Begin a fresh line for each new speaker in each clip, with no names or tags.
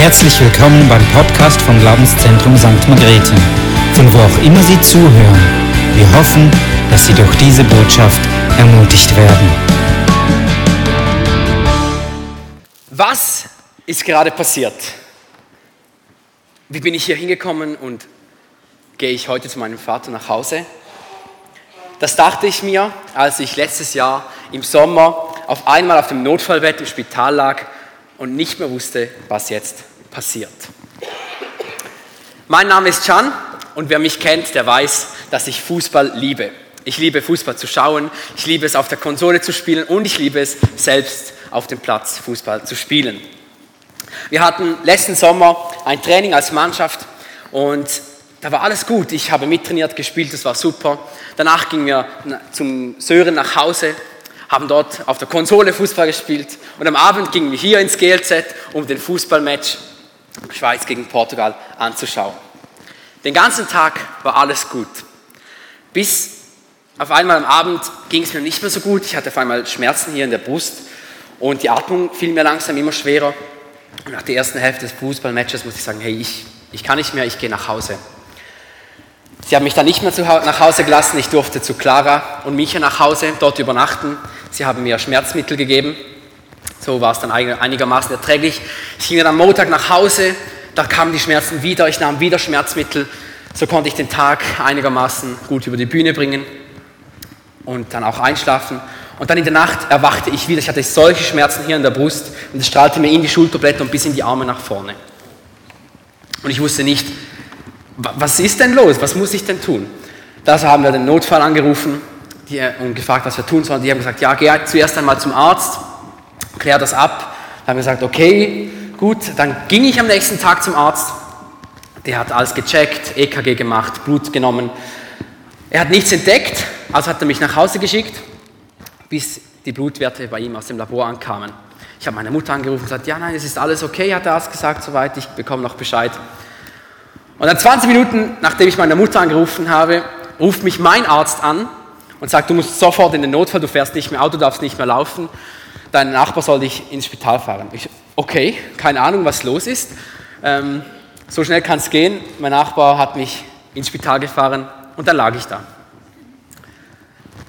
Herzlich willkommen beim Podcast vom Glaubenszentrum St. Margrethe, von wo auch immer Sie zuhören. Wir hoffen, dass Sie durch diese Botschaft ermutigt werden.
Was ist gerade passiert? Wie bin ich hier hingekommen und gehe ich heute zu meinem Vater nach Hause? Das dachte ich mir, als ich letztes Jahr im Sommer auf einmal auf dem Notfallbett im Spital lag und nicht mehr wusste, was jetzt passiert. Mein Name ist Can und wer mich kennt, der weiß, dass ich Fußball liebe. Ich liebe Fußball zu schauen, ich liebe es auf der Konsole zu spielen und ich liebe es selbst auf dem Platz Fußball zu spielen. Wir hatten letzten Sommer ein Training als Mannschaft und da war alles gut. Ich habe mittrainiert, gespielt, das war super. Danach gingen wir zum Sören nach Hause, haben dort auf der Konsole Fußball gespielt und am Abend gingen wir hier ins GLZ, um den Fußballmatch Schweiz gegen Portugal anzuschauen. Den ganzen Tag war alles gut. Bis auf einmal am Abend ging es mir nicht mehr so gut. Ich hatte auf einmal Schmerzen hier in der Brust und die Atmung fiel mir langsam immer schwerer. Und nach der ersten Hälfte des Fußballmatches musste ich sagen, hey, ich, ich kann nicht mehr, ich gehe nach Hause. Sie haben mich dann nicht mehr nach Hause gelassen. Ich durfte zu Clara und Micha nach Hause, dort übernachten. Sie haben mir Schmerzmittel gegeben. So war es dann einigermaßen erträglich. Ich ging dann am Montag nach Hause. Da kamen die Schmerzen wieder. Ich nahm wieder Schmerzmittel. So konnte ich den Tag einigermaßen gut über die Bühne bringen und dann auch einschlafen. Und dann in der Nacht erwachte ich wieder. Ich hatte solche Schmerzen hier in der Brust und es strahlte mir in die Schulterblätter und bis in die Arme nach vorne. Und ich wusste nicht, was ist denn los? Was muss ich denn tun? Da haben wir den Notfall angerufen die, und gefragt, was wir tun sollen. Die haben gesagt, ja, geh zuerst einmal zum Arzt, klär das ab. Dann haben wir gesagt, okay, gut. Dann ging ich am nächsten Tag zum Arzt. Der hat alles gecheckt, EKG gemacht, Blut genommen. Er hat nichts entdeckt, also hat er mich nach Hause geschickt, bis die Blutwerte bei ihm aus dem Labor ankamen. Ich habe meine Mutter angerufen und gesagt, ja, nein, es ist alles okay, hat der Arzt gesagt, soweit, ich bekomme noch Bescheid. Und dann 20 Minuten, nachdem ich meine Mutter angerufen habe, ruft mich mein Arzt an und sagt, du musst sofort in den Notfall, du fährst nicht mehr Auto, darfst nicht mehr laufen, dein Nachbar soll dich ins Spital fahren. Ich, okay, keine Ahnung, was los ist. Ähm, so schnell kann es gehen. Mein Nachbar hat mich ins Spital gefahren und dann lag ich da.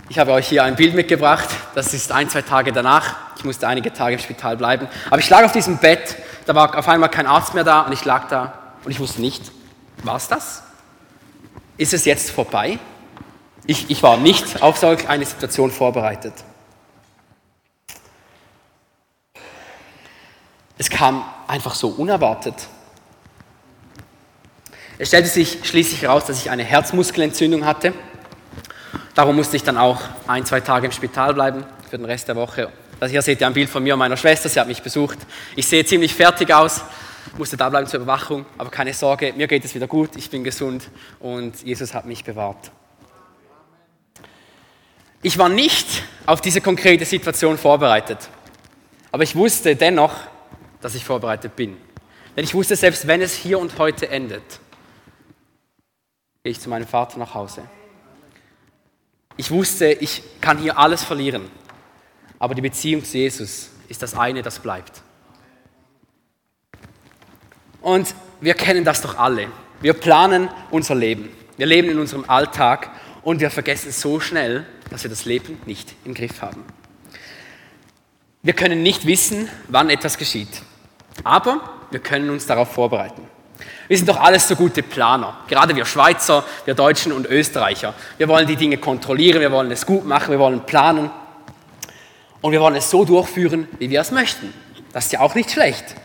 Ich habe euch hier ein Bild mitgebracht. Das ist ein, zwei Tage danach. Ich musste einige Tage im Spital bleiben. Aber ich lag auf diesem Bett. Da war auf einmal kein Arzt mehr da und ich lag da und ich wusste nicht, war es das? Ist es jetzt vorbei? Ich, ich war nicht auf solch eine Situation vorbereitet. Es kam einfach so unerwartet. Es stellte sich schließlich heraus, dass ich eine Herzmuskelentzündung hatte. Darum musste ich dann auch ein, zwei Tage im Spital bleiben für den Rest der Woche. Also hier seht ihr ein Bild von mir und meiner Schwester, sie hat mich besucht. Ich sehe ziemlich fertig aus, musste da bleiben zur Überwachung, aber keine Sorge, mir geht es wieder gut, ich bin gesund und Jesus hat mich bewahrt. Ich war nicht auf diese konkrete Situation vorbereitet, aber ich wusste dennoch, dass ich vorbereitet bin. Denn ich wusste, selbst wenn es hier und heute endet, gehe ich zu meinem Vater nach Hause. Ich wusste, ich kann hier alles verlieren, aber die Beziehung zu Jesus ist das eine, das bleibt. Und wir kennen das doch alle. Wir planen unser Leben. Wir leben in unserem Alltag und wir vergessen so schnell, dass wir das Leben nicht im Griff haben. Wir können nicht wissen, wann etwas geschieht, aber wir können uns darauf vorbereiten. Wir sind doch alles so gute Planer, gerade wir Schweizer, wir Deutschen und Österreicher. Wir wollen die Dinge kontrollieren, wir wollen es gut machen, wir wollen planen und wir wollen es so durchführen, wie wir es möchten. Das ist ja auch nicht schlecht.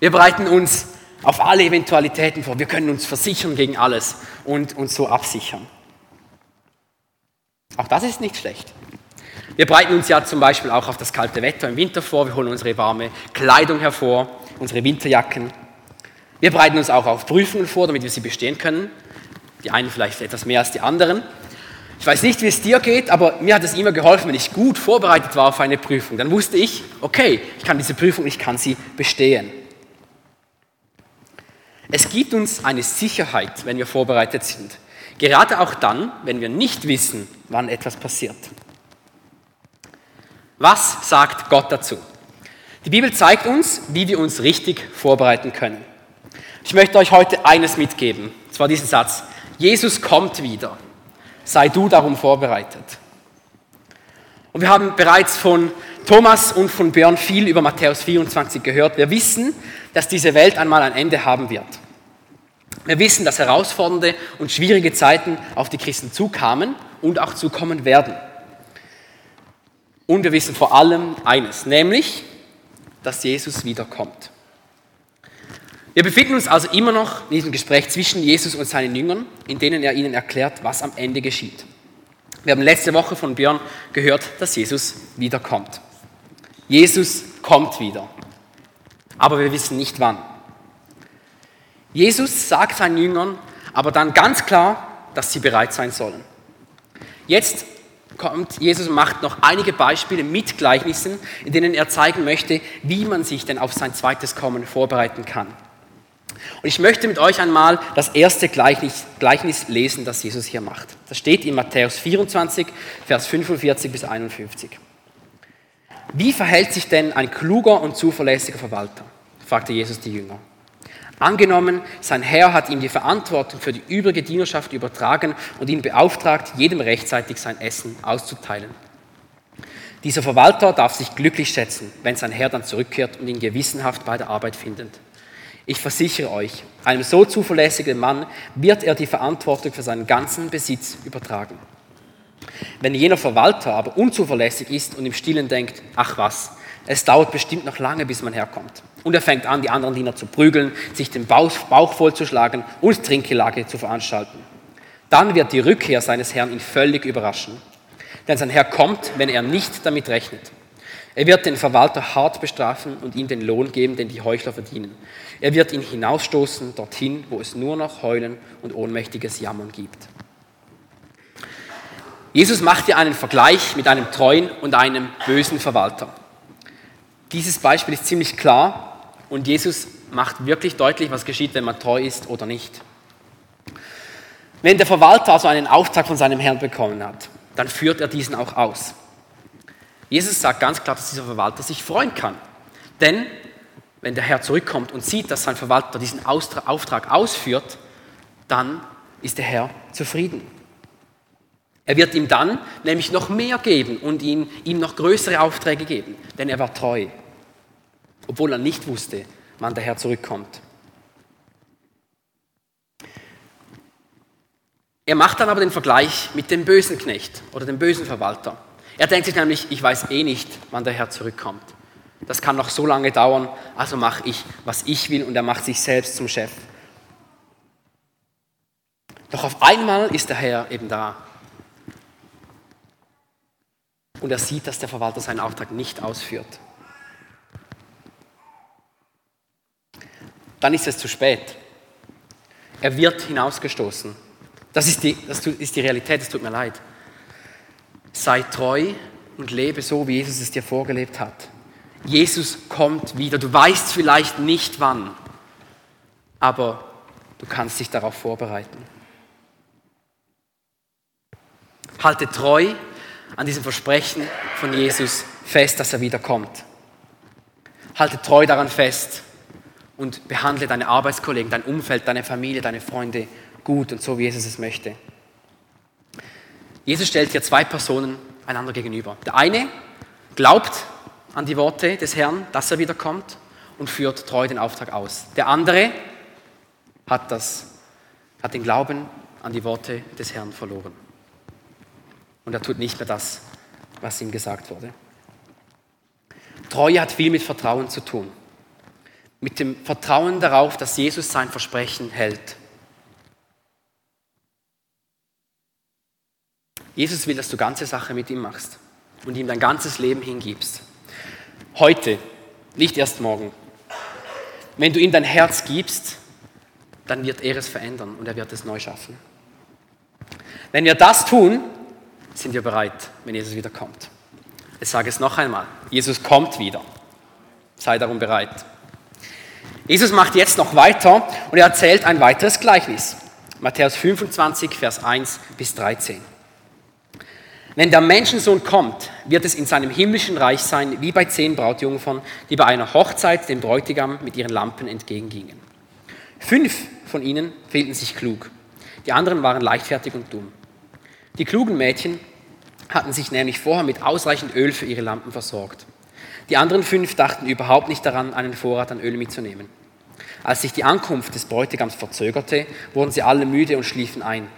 Wir bereiten uns auf alle Eventualitäten vor. Wir können uns versichern gegen alles und uns so absichern. Auch das ist nicht schlecht. Wir bereiten uns ja zum Beispiel auch auf das kalte Wetter im Winter vor. Wir holen unsere warme Kleidung hervor, unsere Winterjacken. Wir bereiten uns auch auf Prüfungen vor, damit wir sie bestehen können. Die einen vielleicht etwas mehr als die anderen. Ich weiß nicht, wie es dir geht, aber mir hat es immer geholfen, wenn ich gut vorbereitet war auf eine Prüfung. Dann wusste ich, okay, ich kann diese Prüfung, ich kann sie bestehen. Es gibt uns eine Sicherheit, wenn wir vorbereitet sind. Gerade auch dann, wenn wir nicht wissen, wann etwas passiert. Was sagt Gott dazu? Die Bibel zeigt uns, wie wir uns richtig vorbereiten können. Ich möchte euch heute eines mitgeben, und zwar diesen Satz. Jesus kommt wieder. Sei du darum vorbereitet. Und wir haben bereits von Thomas und von Björn viel über Matthäus 24 gehört. Wir wissen, dass diese Welt einmal ein Ende haben wird. Wir wissen, dass herausfordernde und schwierige Zeiten auf die Christen zukamen und auch zukommen werden. Und wir wissen vor allem eines, nämlich, dass Jesus wiederkommt. Wir befinden uns also immer noch in diesem Gespräch zwischen Jesus und seinen Jüngern, in denen er ihnen erklärt, was am Ende geschieht. Wir haben letzte Woche von Björn gehört, dass Jesus wiederkommt. Jesus kommt wieder. Aber wir wissen nicht wann. Jesus sagt seinen Jüngern aber dann ganz klar, dass sie bereit sein sollen. Jetzt kommt Jesus macht noch einige Beispiele mit Gleichnissen, in denen er zeigen möchte, wie man sich denn auf sein zweites Kommen vorbereiten kann. Und ich möchte mit euch einmal das erste Gleichnis, Gleichnis lesen, das Jesus hier macht. Das steht in Matthäus 24, Vers 45 bis 51. Wie verhält sich denn ein kluger und zuverlässiger Verwalter? fragte Jesus die Jünger. Angenommen, sein Herr hat ihm die Verantwortung für die übrige Dienerschaft übertragen und ihn beauftragt, jedem rechtzeitig sein Essen auszuteilen. Dieser Verwalter darf sich glücklich schätzen, wenn sein Herr dann zurückkehrt und ihn gewissenhaft bei der Arbeit findet. Ich versichere euch, einem so zuverlässigen Mann wird er die Verantwortung für seinen ganzen Besitz übertragen. Wenn jener Verwalter aber unzuverlässig ist und im Stillen denkt, ach was, es dauert bestimmt noch lange, bis man herkommt. Und er fängt an, die anderen Diener zu prügeln, sich den Bauch, vollzuschlagen und Trinkgelage zu veranstalten. Dann wird die Rückkehr seines Herrn ihn völlig überraschen. Denn sein Herr kommt, wenn er nicht damit rechnet. Er wird den Verwalter hart bestrafen und ihm den Lohn geben, den die Heuchler verdienen. Er wird ihn hinausstoßen dorthin, wo es nur noch Heulen und ohnmächtiges Jammern gibt. Jesus macht hier einen Vergleich mit einem treuen und einem bösen Verwalter. Dieses Beispiel ist ziemlich klar und Jesus macht wirklich deutlich, was geschieht, wenn man treu ist oder nicht. Wenn der Verwalter also einen Auftrag von seinem Herrn bekommen hat, dann führt er diesen auch aus. Jesus sagt ganz klar, dass dieser Verwalter sich freuen kann. Denn wenn der Herr zurückkommt und sieht, dass sein Verwalter diesen Auftrag ausführt, dann ist der Herr zufrieden. Er wird ihm dann nämlich noch mehr geben und ihm, ihm noch größere Aufträge geben, denn er war treu, obwohl er nicht wusste, wann der Herr zurückkommt. Er macht dann aber den Vergleich mit dem bösen Knecht oder dem bösen Verwalter. Er denkt sich nämlich, ich weiß eh nicht, wann der Herr zurückkommt. Das kann noch so lange dauern, also mache ich, was ich will und er macht sich selbst zum Chef. Doch auf einmal ist der Herr eben da und er sieht, dass der Verwalter seinen Auftrag nicht ausführt. Dann ist es zu spät. Er wird hinausgestoßen. Das ist die, das ist die Realität, es tut mir leid. Sei treu und lebe so, wie Jesus es dir vorgelebt hat. Jesus kommt wieder. Du weißt vielleicht nicht wann, aber du kannst dich darauf vorbereiten. Halte treu an diesem Versprechen von Jesus fest, dass er wiederkommt. Halte treu daran fest und behandle deine Arbeitskollegen, dein Umfeld, deine Familie, deine Freunde gut und so, wie Jesus es möchte. Jesus stellt hier zwei Personen einander gegenüber. Der eine glaubt an die Worte des Herrn, dass er wiederkommt und führt treu den Auftrag aus. Der andere hat, das, hat den Glauben an die Worte des Herrn verloren und er tut nicht mehr das, was ihm gesagt wurde. Treue hat viel mit Vertrauen zu tun. Mit dem Vertrauen darauf, dass Jesus sein Versprechen hält. Jesus will, dass du ganze Sache mit ihm machst und ihm dein ganzes Leben hingibst. Heute, nicht erst morgen. Wenn du ihm dein Herz gibst, dann wird er es verändern und er wird es neu schaffen. Wenn wir das tun, sind wir bereit, wenn Jesus wiederkommt. Ich sage es noch einmal, Jesus kommt wieder. Sei darum bereit. Jesus macht jetzt noch weiter und er erzählt ein weiteres Gleichnis. Matthäus 25, Vers 1 bis 13. Wenn der Menschensohn kommt, wird es in seinem himmlischen Reich sein, wie bei zehn Brautjungfern, die bei einer Hochzeit dem Bräutigam mit ihren Lampen entgegengingen. Fünf von ihnen fehlten sich klug, die anderen waren leichtfertig und dumm. Die klugen Mädchen hatten sich nämlich vorher mit ausreichend Öl für ihre Lampen versorgt. Die anderen fünf dachten überhaupt nicht daran, einen Vorrat an Öl mitzunehmen. Als sich die Ankunft des Bräutigams verzögerte, wurden sie alle müde und schliefen ein.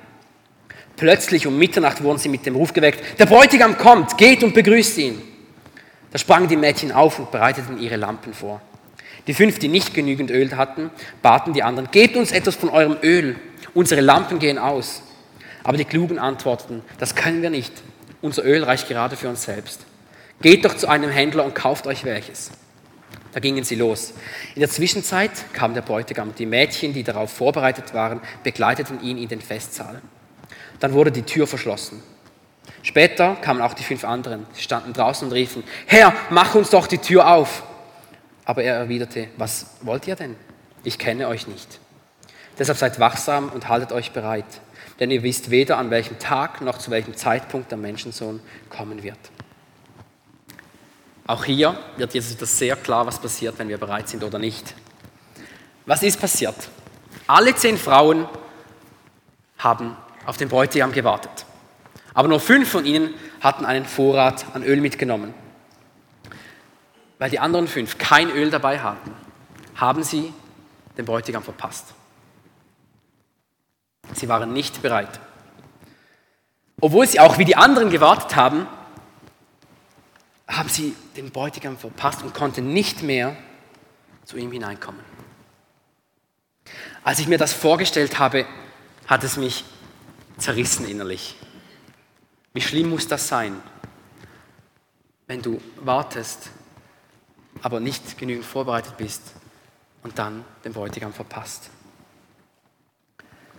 Plötzlich um Mitternacht wurden sie mit dem Ruf geweckt, der Bräutigam kommt, geht und begrüßt ihn. Da sprangen die Mädchen auf und bereiteten ihre Lampen vor. Die fünf, die nicht genügend Öl hatten, baten die anderen, gebt uns etwas von eurem Öl, unsere Lampen gehen aus. Aber die Klugen antworteten, das können wir nicht, unser Öl reicht gerade für uns selbst. Geht doch zu einem Händler und kauft euch welches. Da gingen sie los. In der Zwischenzeit kam der Bräutigam. Die Mädchen, die darauf vorbereitet waren, begleiteten ihn in den Festsaal. Dann wurde die Tür verschlossen. Später kamen auch die fünf anderen. Sie standen draußen und riefen, Herr, mach uns doch die Tür auf. Aber er erwiderte, was wollt ihr denn? Ich kenne euch nicht. Deshalb seid wachsam und haltet euch bereit, denn ihr wisst weder an welchem Tag noch zu welchem Zeitpunkt der Menschensohn kommen wird. Auch hier wird Jesus wieder sehr klar, was passiert, wenn wir bereit sind oder nicht. Was ist passiert? Alle zehn Frauen haben auf den Bräutigam gewartet. Aber nur fünf von ihnen hatten einen Vorrat an Öl mitgenommen. Weil die anderen fünf kein Öl dabei hatten, haben sie den Bräutigam verpasst. Sie waren nicht bereit. Obwohl sie auch wie die anderen gewartet haben, haben sie den Bräutigam verpasst und konnten nicht mehr zu ihm hineinkommen. Als ich mir das vorgestellt habe, hat es mich zerrissen innerlich. Wie schlimm muss das sein, wenn du wartest, aber nicht genügend vorbereitet bist und dann den Bräutigam verpasst.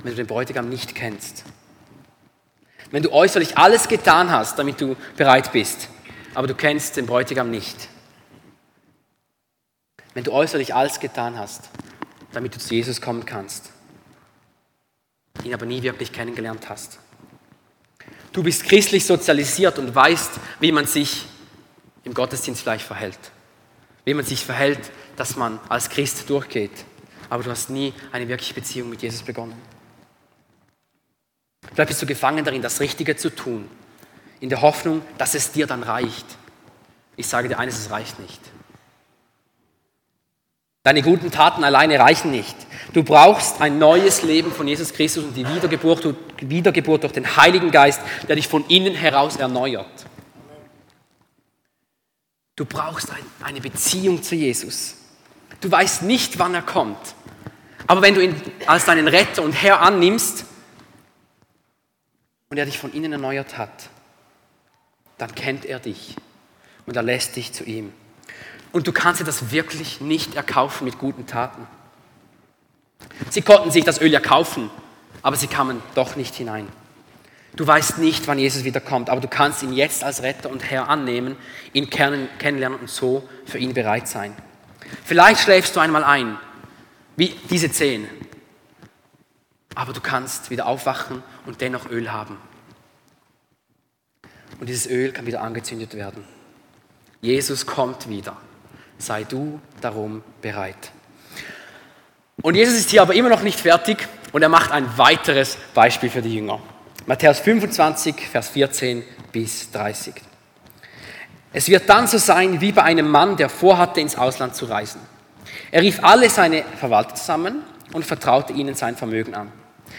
Wenn du den Bräutigam nicht kennst. Wenn du äußerlich alles getan hast, damit du bereit bist, aber du kennst den Bräutigam nicht. Wenn du äußerlich alles getan hast, damit du zu Jesus kommen kannst, ihn aber nie wirklich kennengelernt hast. Du bist christlich sozialisiert und weißt, wie man sich im Gottesdienst vielleicht verhält. Wie man sich verhält, dass man als Christ durchgeht. Aber du hast nie eine wirkliche Beziehung mit Jesus begonnen. Vielleicht bist du gefangen darin, das Richtige zu tun in der Hoffnung, dass es dir dann reicht. Ich sage dir eines, es reicht nicht. Deine guten Taten alleine reichen nicht. Du brauchst ein neues Leben von Jesus Christus und die Wiedergeburt, Wiedergeburt durch den Heiligen Geist, der dich von innen heraus erneuert. Du brauchst eine Beziehung zu Jesus. Du weißt nicht, wann er kommt. Aber wenn du ihn als deinen Retter und Herr annimmst und er dich von innen erneuert hat, dann kennt er dich und er lässt dich zu ihm. Und du kannst dir das wirklich nicht erkaufen mit guten Taten. Sie konnten sich das Öl erkaufen, aber sie kamen doch nicht hinein. Du weißt nicht, wann Jesus wiederkommt, aber du kannst ihn jetzt als Retter und Herr annehmen, ihn kennenlernen und so für ihn bereit sein. Vielleicht schläfst du einmal ein, wie diese zehn, aber du kannst wieder aufwachen und dennoch Öl haben und dieses Öl kann wieder angezündet werden. Jesus kommt wieder. Sei du darum bereit. Und Jesus ist hier aber immer noch nicht fertig und er macht ein weiteres Beispiel für die Jünger. Matthäus 25, Vers 14 bis 30. Es wird dann so sein wie bei einem Mann, der vorhatte, ins Ausland zu reisen. Er rief alle seine Verwalter zusammen und vertraute ihnen sein Vermögen an.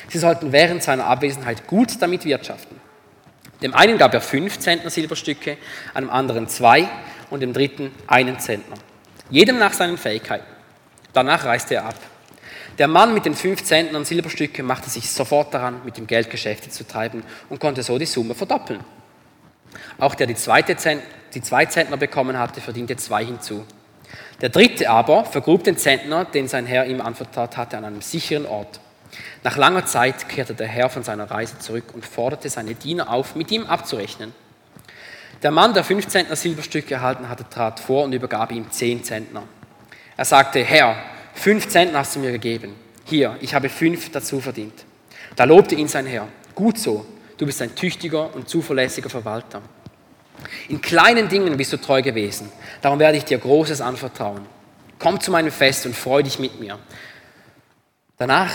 Sie sollten während seiner Abwesenheit gut damit wirtschaften. Dem einen gab er fünf Zentner Silberstücke, einem anderen zwei und dem dritten einen Zentner. Jedem nach seinen Fähigkeiten. Danach reiste er ab. Der Mann mit den fünf Zentnern Silberstücke machte sich sofort daran, mit dem Geld Geschäfte zu treiben und konnte so die Summe verdoppeln. Auch der die, zweite Zent die zwei Zentner bekommen hatte, verdiente zwei hinzu. Der dritte aber vergrub den Zentner, den sein Herr ihm anvertraut hatte, an einem sicheren Ort. Nach langer Zeit kehrte der Herr von seiner Reise zurück und forderte seine Diener auf, mit ihm abzurechnen. Der Mann, der fünf Zentner Silberstücke erhalten hatte, trat vor und übergab ihm zehn Zentner. Er sagte, Herr, fünf Zentner hast du mir gegeben. Hier, ich habe fünf dazu verdient. Da lobte ihn sein Herr. Gut so, du bist ein tüchtiger und zuverlässiger Verwalter. In kleinen Dingen bist du treu gewesen, darum werde ich dir Großes anvertrauen. Komm zu meinem Fest und freu dich mit mir. Danach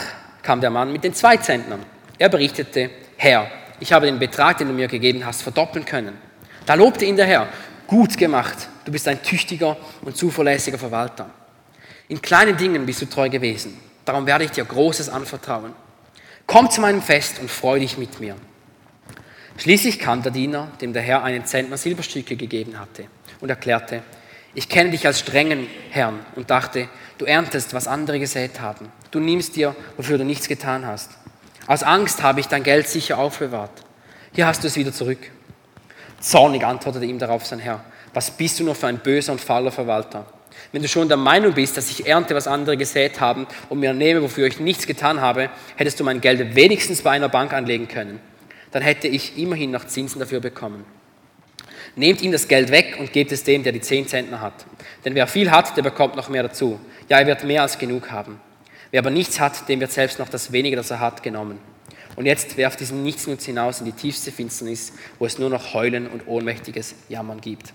kam der Mann mit den zwei Zentnern. Er berichtete, Herr, ich habe den Betrag, den du mir gegeben hast, verdoppeln können. Da lobte ihn der Herr, gut gemacht, du bist ein tüchtiger und zuverlässiger Verwalter. In kleinen Dingen bist du treu gewesen, darum werde ich dir Großes anvertrauen. Komm zu meinem Fest und freu dich mit mir. Schließlich kam der Diener, dem der Herr einen Zentner Silberstücke gegeben hatte, und erklärte, ich kenne dich als strengen Herrn und dachte, du erntest, was andere gesät haben. Du nimmst dir, wofür du nichts getan hast. Aus Angst habe ich dein Geld sicher aufbewahrt. Hier hast du es wieder zurück. Zornig antwortete ihm darauf sein Herr, was bist du nur für ein böser und fauler Verwalter? Wenn du schon der Meinung bist, dass ich ernte, was andere gesät haben und mir nehme, wofür ich nichts getan habe, hättest du mein Geld wenigstens bei einer Bank anlegen können. Dann hätte ich immerhin noch Zinsen dafür bekommen. Nehmt ihm das Geld weg und gebt es dem, der die zehn Zentner hat. Denn wer viel hat, der bekommt noch mehr dazu. Ja, er wird mehr als genug haben. Wer aber nichts hat, dem wird selbst noch das wenige, das er hat, genommen. Und jetzt werft diesen Nichtsnutz hinaus in die tiefste Finsternis, wo es nur noch Heulen und ohnmächtiges Jammern gibt.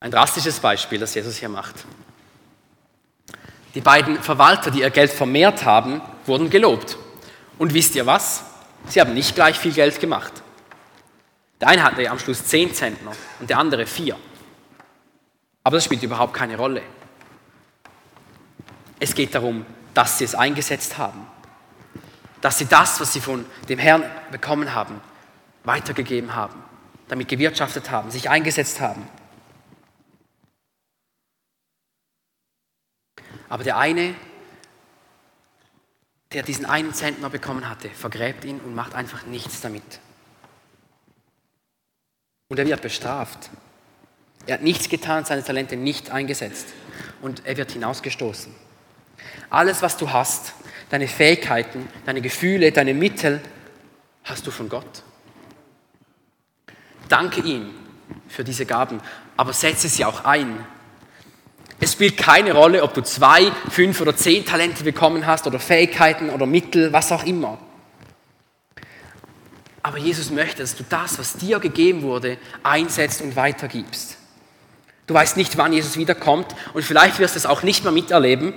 Ein drastisches Beispiel, das Jesus hier macht. Die beiden Verwalter, die ihr Geld vermehrt haben, wurden gelobt. Und wisst ihr was? Sie haben nicht gleich viel Geld gemacht. Der eine hatte am Schluss zehn Zentner und der andere vier. Aber das spielt überhaupt keine Rolle. Es geht darum, dass sie es eingesetzt haben. Dass sie das, was sie von dem Herrn bekommen haben, weitergegeben haben, damit gewirtschaftet haben, sich eingesetzt haben. Aber der eine, der diesen einen Zentner bekommen hatte, vergräbt ihn und macht einfach nichts damit. Und er wird bestraft. Er hat nichts getan, seine Talente nicht eingesetzt. Und er wird hinausgestoßen. Alles, was du hast, deine Fähigkeiten, deine Gefühle, deine Mittel, hast du von Gott. Danke ihm für diese Gaben, aber setze sie auch ein. Es spielt keine Rolle, ob du zwei, fünf oder zehn Talente bekommen hast oder Fähigkeiten oder Mittel, was auch immer. Aber Jesus möchte, dass du das, was dir gegeben wurde, einsetzt und weitergibst. Du weißt nicht, wann Jesus wiederkommt und vielleicht wirst du es auch nicht mehr miterleben.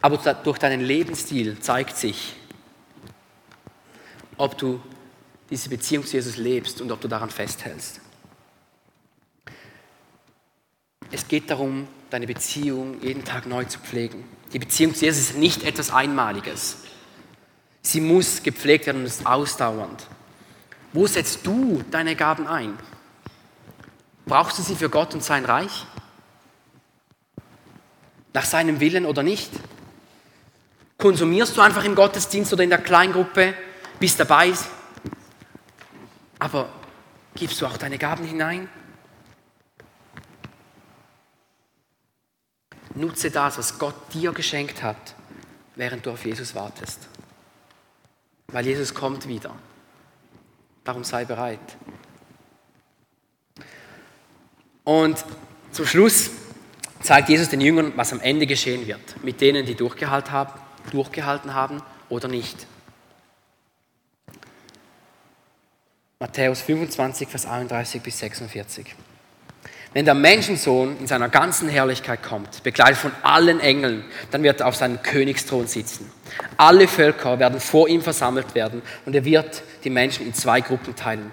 Aber durch deinen Lebensstil zeigt sich, ob du diese Beziehung zu Jesus lebst und ob du daran festhältst. Es geht darum, deine Beziehung jeden Tag neu zu pflegen. Die Beziehung zu Jesus ist nicht etwas Einmaliges. Sie muss gepflegt werden und ist ausdauernd. Wo setzt du deine Gaben ein? Brauchst du sie für Gott und sein Reich? Nach seinem Willen oder nicht? Konsumierst du einfach im Gottesdienst oder in der Kleingruppe, bist dabei, aber gibst du auch deine Gaben hinein? Nutze das, was Gott dir geschenkt hat, während du auf Jesus wartest. Weil Jesus kommt wieder. Darum sei bereit. Und zum Schluss zeigt Jesus den Jüngern, was am Ende geschehen wird, mit denen, die durchgehalten haben, durchgehalten haben oder nicht. Matthäus 25, Vers 31 bis 46. Wenn der Menschensohn in seiner ganzen Herrlichkeit kommt, begleitet von allen Engeln, dann wird er auf seinem Königsthron sitzen. Alle Völker werden vor ihm versammelt werden und er wird die Menschen in zwei Gruppen teilen.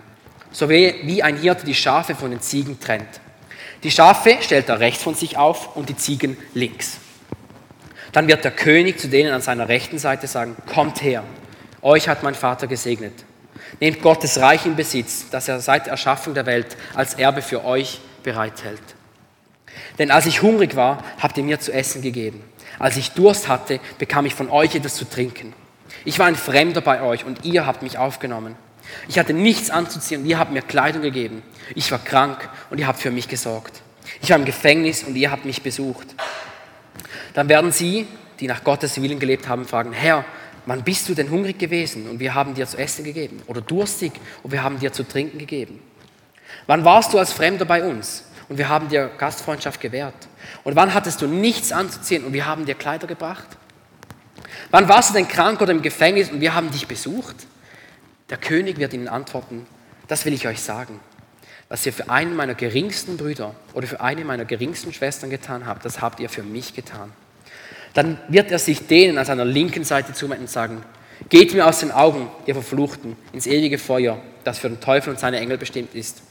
So wie ein Hirte die Schafe von den Ziegen trennt. Die Schafe stellt er rechts von sich auf und die Ziegen links. Dann wird der König zu denen an seiner rechten Seite sagen, kommt her, euch hat mein Vater gesegnet. Nehmt Gottes Reich in Besitz, das er seit Erschaffung der Welt als Erbe für euch bereithält. Denn als ich hungrig war, habt ihr mir zu essen gegeben. Als ich Durst hatte, bekam ich von euch etwas zu trinken. Ich war ein Fremder bei euch und ihr habt mich aufgenommen. Ich hatte nichts anzuziehen und ihr habt mir Kleidung gegeben. Ich war krank und ihr habt für mich gesorgt. Ich war im Gefängnis und ihr habt mich besucht. Dann werden sie, die nach Gottes Willen gelebt haben, fragen, Herr, wann bist du denn hungrig gewesen und wir haben dir zu essen gegeben? Oder durstig und wir haben dir zu trinken gegeben? Wann warst du als Fremder bei uns und wir haben dir Gastfreundschaft gewährt? Und wann hattest du nichts anzuziehen und wir haben dir Kleider gebracht? Wann warst du denn krank oder im Gefängnis und wir haben dich besucht? Der König wird ihnen antworten, das will ich euch sagen. Was ihr für einen meiner geringsten Brüder oder für eine meiner geringsten Schwestern getan habt, das habt ihr für mich getan. Dann wird er sich denen an seiner linken Seite zuwenden und sagen, geht mir aus den Augen, ihr Verfluchten, ins ewige Feuer, das für den Teufel und seine Engel bestimmt ist.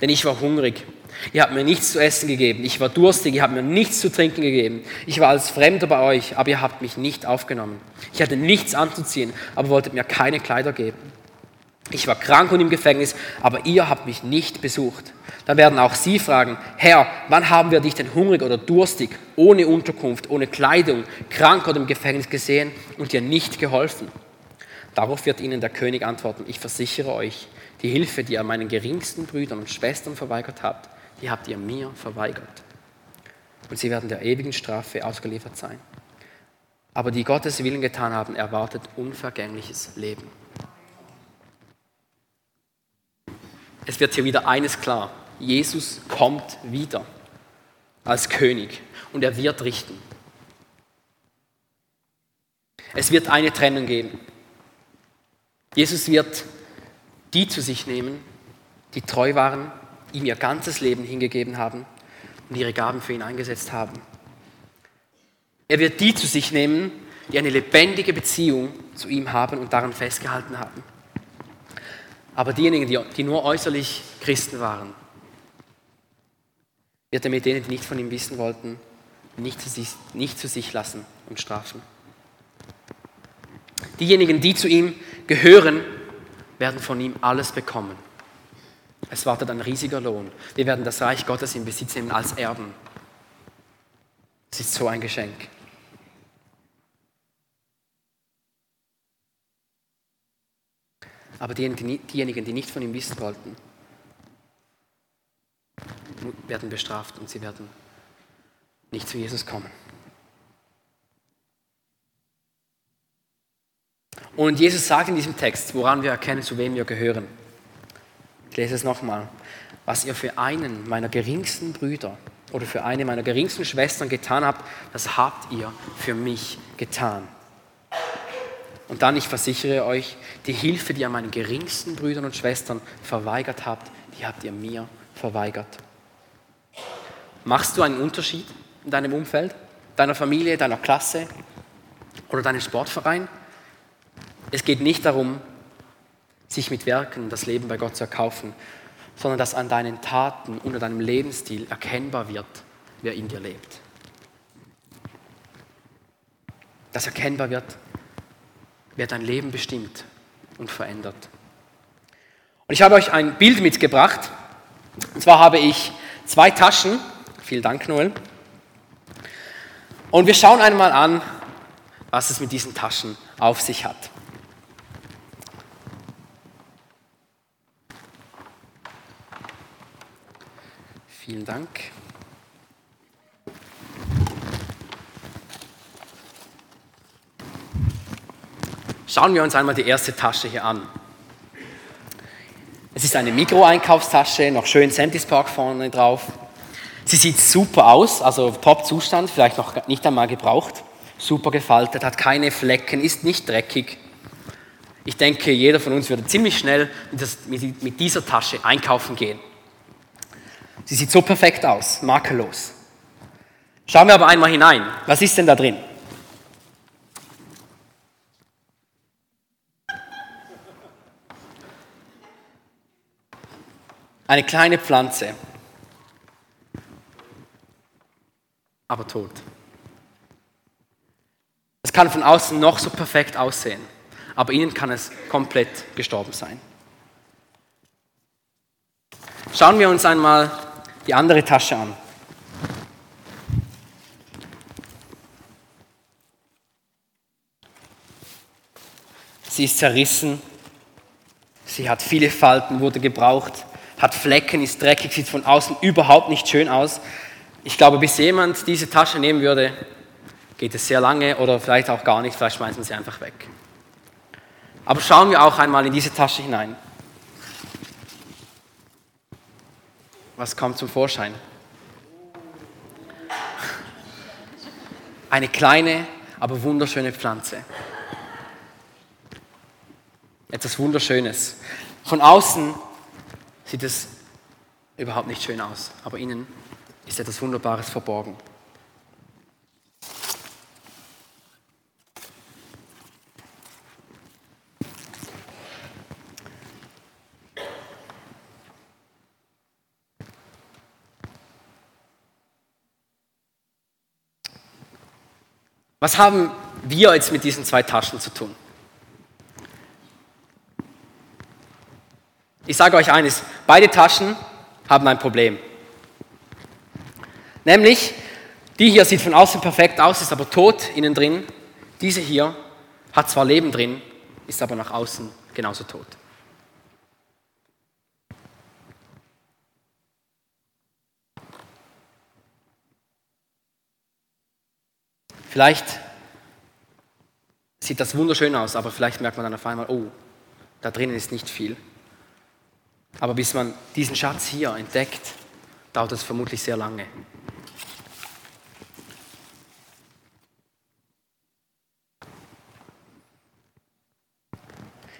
Denn ich war hungrig, ihr habt mir nichts zu essen gegeben, ich war durstig, ihr habt mir nichts zu trinken gegeben, ich war als Fremder bei euch, aber ihr habt mich nicht aufgenommen. Ich hatte nichts anzuziehen, aber wolltet mir keine Kleider geben. Ich war krank und im Gefängnis, aber ihr habt mich nicht besucht. Da werden auch sie fragen, Herr, wann haben wir dich denn hungrig oder durstig, ohne Unterkunft, ohne Kleidung, krank oder im Gefängnis gesehen und dir nicht geholfen? Darauf wird ihnen der König antworten, ich versichere euch, die Hilfe, die ihr meinen geringsten Brüdern und Schwestern verweigert habt, die habt ihr mir verweigert. Und sie werden der ewigen Strafe ausgeliefert sein. Aber die Gottes Willen getan haben, erwartet unvergängliches Leben. es wird hier wieder eines klar. Jesus kommt wieder als König und er wird richten. Es wird eine Trennung geben. Jesus wird die zu sich nehmen, die treu waren, ihm ihr ganzes Leben hingegeben haben und ihre Gaben für ihn eingesetzt haben. Er wird die zu sich nehmen, die eine lebendige Beziehung zu ihm haben und daran festgehalten haben. Aber diejenigen, die, die nur äußerlich Christen waren, wird er mit denen, die nicht von ihm wissen wollten, nicht zu sich, nicht zu sich lassen und strafen. Diejenigen, die zu ihm gehören, werden von ihm alles bekommen. Es wartet ein riesiger Lohn. Wir werden das Reich Gottes in Besitz nehmen als Erben. Es ist so ein Geschenk. Aber diejenigen, die nicht von ihm wissen wollten, werden bestraft und sie werden nicht zu Jesus kommen. Und Jesus sagt in diesem Text, woran wir erkennen, zu wem wir gehören. Ich lese es nochmal. Was ihr für einen meiner geringsten Brüder oder für eine meiner geringsten Schwestern getan habt, das habt ihr für mich getan. Und dann, ich versichere euch, die Hilfe, die ihr meinen geringsten Brüdern und Schwestern verweigert habt, die habt ihr mir verweigert. Machst du einen Unterschied in deinem Umfeld, deiner Familie, deiner Klasse oder deinem Sportverein? Es geht nicht darum, sich mit Werken das Leben bei Gott zu erkaufen, sondern dass an deinen Taten und an deinem Lebensstil erkennbar wird, wer in dir lebt. Dass erkennbar wird, wer dein Leben bestimmt und verändert. Und ich habe euch ein Bild mitgebracht. Und zwar habe ich zwei Taschen. Vielen Dank, Noel. Und wir schauen einmal an, was es mit diesen Taschen auf sich hat. Vielen Dank. Schauen wir uns einmal die erste Tasche hier an. Es ist eine Mikro-Einkaufstasche, noch schön Sentis Park vorne drauf. Sie sieht super aus, also Top-Zustand, vielleicht noch nicht einmal gebraucht. Super gefaltet, hat keine Flecken, ist nicht dreckig. Ich denke, jeder von uns würde ziemlich schnell mit dieser Tasche einkaufen gehen. Sie sieht so perfekt aus, makellos. Schauen wir aber einmal hinein. Was ist denn da drin? Eine kleine Pflanze, aber tot. Es kann von außen noch so perfekt aussehen, aber innen kann es komplett gestorben sein. Schauen wir uns einmal die andere Tasche an. Sie ist zerrissen, sie hat viele Falten, wurde gebraucht hat Flecken, ist dreckig, sieht von außen überhaupt nicht schön aus. Ich glaube, bis jemand diese Tasche nehmen würde, geht es sehr lange oder vielleicht auch gar nicht, vielleicht schmeißen sie einfach weg. Aber schauen wir auch einmal in diese Tasche hinein. Was kommt zum Vorschein? Eine kleine, aber wunderschöne Pflanze. Etwas Wunderschönes. Von außen sieht es überhaupt nicht schön aus, aber innen ist etwas Wunderbares verborgen. Was haben wir jetzt mit diesen zwei Taschen zu tun? Ich sage euch eines, beide Taschen haben ein Problem. Nämlich, die hier sieht von außen perfekt aus, ist aber tot innen drin. Diese hier hat zwar Leben drin, ist aber nach außen genauso tot. Vielleicht sieht das wunderschön aus, aber vielleicht merkt man dann auf einmal, oh, da drinnen ist nicht viel. Aber bis man diesen Schatz hier entdeckt, dauert es vermutlich sehr lange.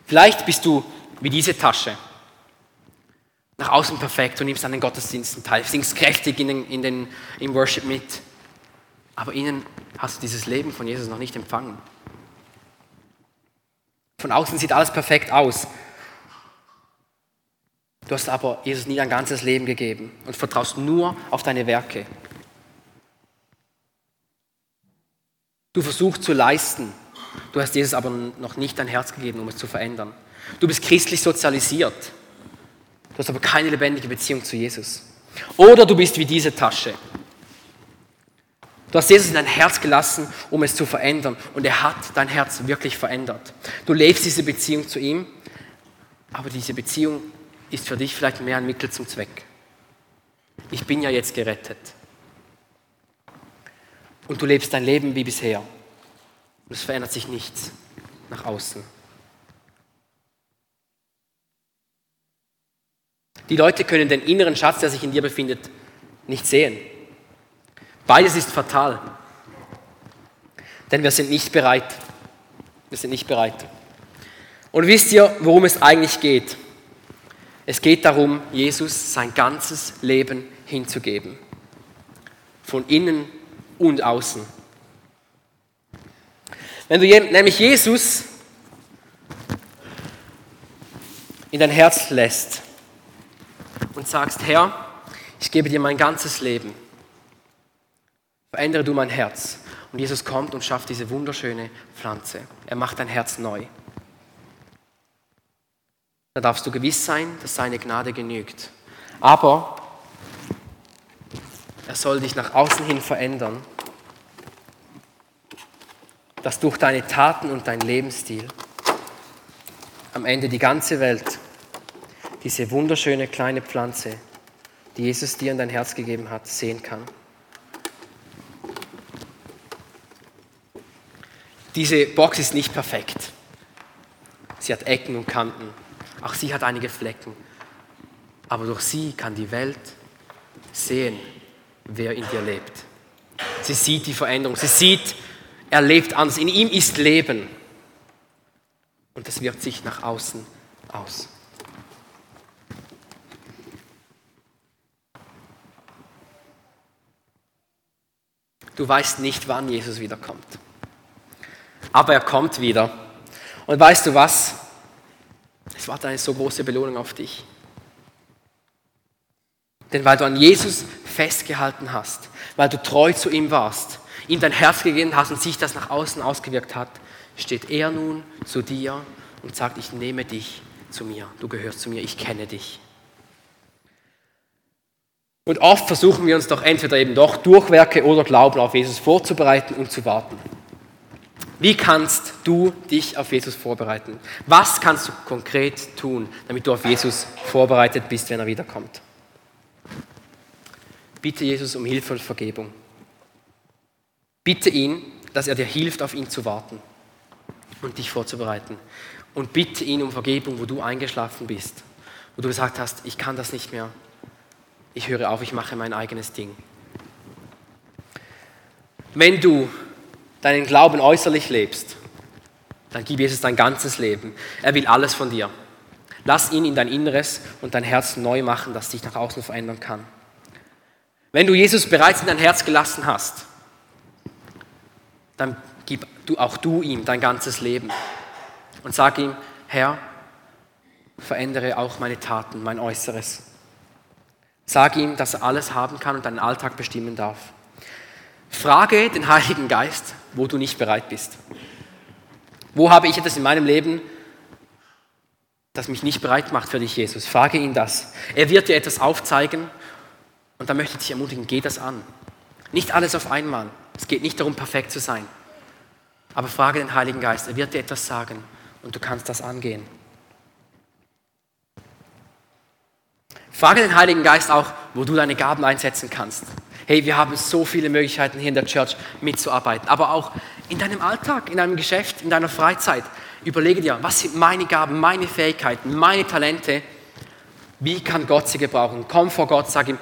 Vielleicht bist du wie diese Tasche. Nach außen perfekt, du nimmst an den Gottesdiensten teil, singst kräftig in den, in den, im Worship mit. Aber innen hast du dieses Leben von Jesus noch nicht empfangen. Von außen sieht alles perfekt aus. Du hast aber Jesus nie dein ganzes Leben gegeben und vertraust nur auf deine Werke. Du versuchst zu leisten. Du hast Jesus aber noch nicht dein Herz gegeben, um es zu verändern. Du bist christlich sozialisiert. Du hast aber keine lebendige Beziehung zu Jesus. Oder du bist wie diese Tasche. Du hast Jesus in dein Herz gelassen, um es zu verändern. Und er hat dein Herz wirklich verändert. Du lebst diese Beziehung zu ihm, aber diese Beziehung ist für dich vielleicht mehr ein Mittel zum Zweck. Ich bin ja jetzt gerettet. Und du lebst dein Leben wie bisher. Und es verändert sich nichts nach außen. Die Leute können den inneren Schatz, der sich in dir befindet, nicht sehen. Beides ist fatal. Denn wir sind nicht bereit. Wir sind nicht bereit. Und wisst ihr, worum es eigentlich geht? Es geht darum, Jesus sein ganzes Leben hinzugeben. Von innen und außen. Wenn du nämlich Jesus in dein Herz lässt und sagst, Herr, ich gebe dir mein ganzes Leben Verändere du mein Herz. Und Jesus kommt und schafft diese wunderschöne Pflanze. Er macht dein Herz neu. Da darfst du gewiss sein, dass seine Gnade genügt. Aber er soll dich nach außen hin verändern, dass durch deine Taten und dein Lebensstil am Ende die ganze Welt diese wunderschöne kleine Pflanze, die Jesus dir in dein Herz gegeben hat, sehen kann. Diese Box ist nicht perfekt. Sie hat Ecken und Kanten. Auch sie hat einige Flecken. Aber durch sie kann die Welt sehen, wer in dir lebt. Sie sieht die Veränderung. Sie sieht, er lebt anders. In ihm ist Leben. Und das wirkt sich nach außen aus. Du weißt nicht, wann Jesus wiederkommt aber er kommt wieder. Und weißt du was? Es wartet eine so große Belohnung auf dich. Denn weil du an Jesus festgehalten hast, weil du treu zu ihm warst, ihm dein Herz gegeben hast und sich das nach außen ausgewirkt hat, steht er nun zu dir und sagt, ich nehme dich zu mir, du gehörst zu mir, ich kenne dich. Und oft versuchen wir uns doch entweder eben doch durch Werke oder Glauben auf Jesus vorzubereiten und zu warten. Wie kannst du dich auf Jesus vorbereiten? Was kannst du konkret tun, damit du auf Jesus vorbereitet bist, wenn er wiederkommt? Bitte Jesus um Hilfe und Vergebung. Bitte ihn, dass er dir hilft, auf ihn zu warten und dich vorzubereiten. Und bitte ihn um Vergebung, wo du eingeschlafen bist, wo du gesagt hast, ich kann das nicht mehr, ich höre auf, ich mache mein eigenes Ding. Wenn du deinen Glauben äußerlich lebst, dann gib Jesus dein ganzes Leben. Er will alles von dir. Lass ihn in dein Inneres und dein Herz neu machen, das dich nach außen verändern kann. Wenn du Jesus bereits in dein Herz gelassen hast, dann gib du, auch du ihm dein ganzes Leben und sag ihm, Herr, verändere auch meine Taten, mein Äußeres. Sag ihm, dass er alles haben kann und deinen Alltag bestimmen darf. Frage den Heiligen Geist, wo du nicht bereit bist. Wo habe ich etwas in meinem Leben, das mich nicht bereit macht für dich, Jesus? Frage ihn das. Er wird dir etwas aufzeigen und da möchte ich dich ermutigen, geh das an. Nicht alles auf einmal. Es geht nicht darum, perfekt zu sein. Aber frage den Heiligen Geist, er wird dir etwas sagen und du kannst das angehen. Frage den Heiligen Geist auch, wo du deine Gaben einsetzen kannst. Hey, wir haben so viele Möglichkeiten hier in der Church mitzuarbeiten, aber auch in deinem Alltag, in deinem Geschäft, in deiner Freizeit. Überlege dir, was sind meine Gaben, meine Fähigkeiten, meine Talente? Wie kann Gott sie gebrauchen? Komm vor Gott, sag ihm,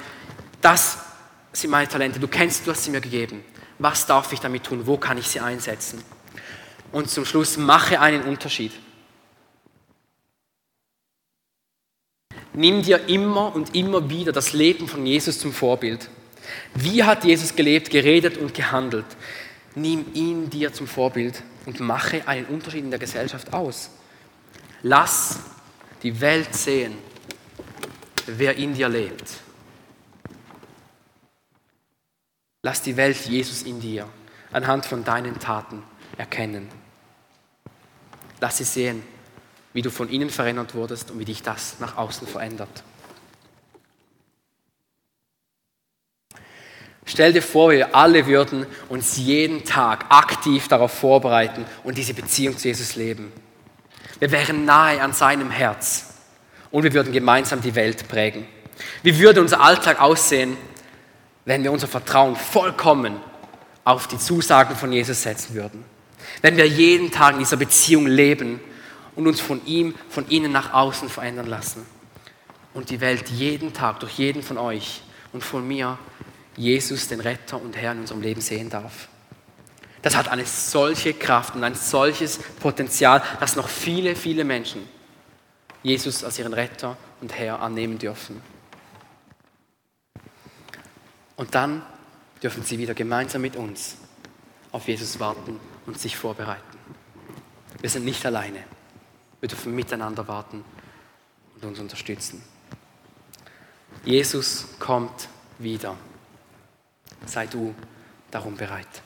das sind meine Talente, du kennst, du hast sie mir gegeben. Was darf ich damit tun? Wo kann ich sie einsetzen? Und zum Schluss, mache einen Unterschied. Nimm dir immer und immer wieder das Leben von Jesus zum Vorbild. Wie hat Jesus gelebt, geredet und gehandelt? Nimm ihn dir zum Vorbild und mache einen Unterschied in der Gesellschaft aus. Lass die Welt sehen, wer in dir lebt. Lass die Welt Jesus in dir anhand von deinen Taten erkennen. Lass sie sehen, wie du von innen verändert wurdest und wie dich das nach außen verändert. Stell dir vor, wir alle würden uns jeden Tag aktiv darauf vorbereiten und diese Beziehung zu Jesus leben. Wir wären nahe an seinem Herz und wir würden gemeinsam die Welt prägen. Wie würde unser Alltag aussehen, wenn wir unser Vertrauen vollkommen auf die Zusagen von Jesus setzen würden? Wenn wir jeden Tag in dieser Beziehung leben und uns von ihm, von innen nach außen verändern lassen und die Welt jeden Tag durch jeden von euch und von mir Jesus, den Retter und Herr in unserem Leben sehen darf. Das hat eine solche Kraft und ein solches Potenzial, dass noch viele, viele Menschen Jesus als ihren Retter und Herr annehmen dürfen. Und dann dürfen sie wieder gemeinsam mit uns auf Jesus warten und sich vorbereiten. Wir sind nicht alleine. Wir dürfen miteinander warten und uns unterstützen. Jesus kommt wieder sei du darum bereit.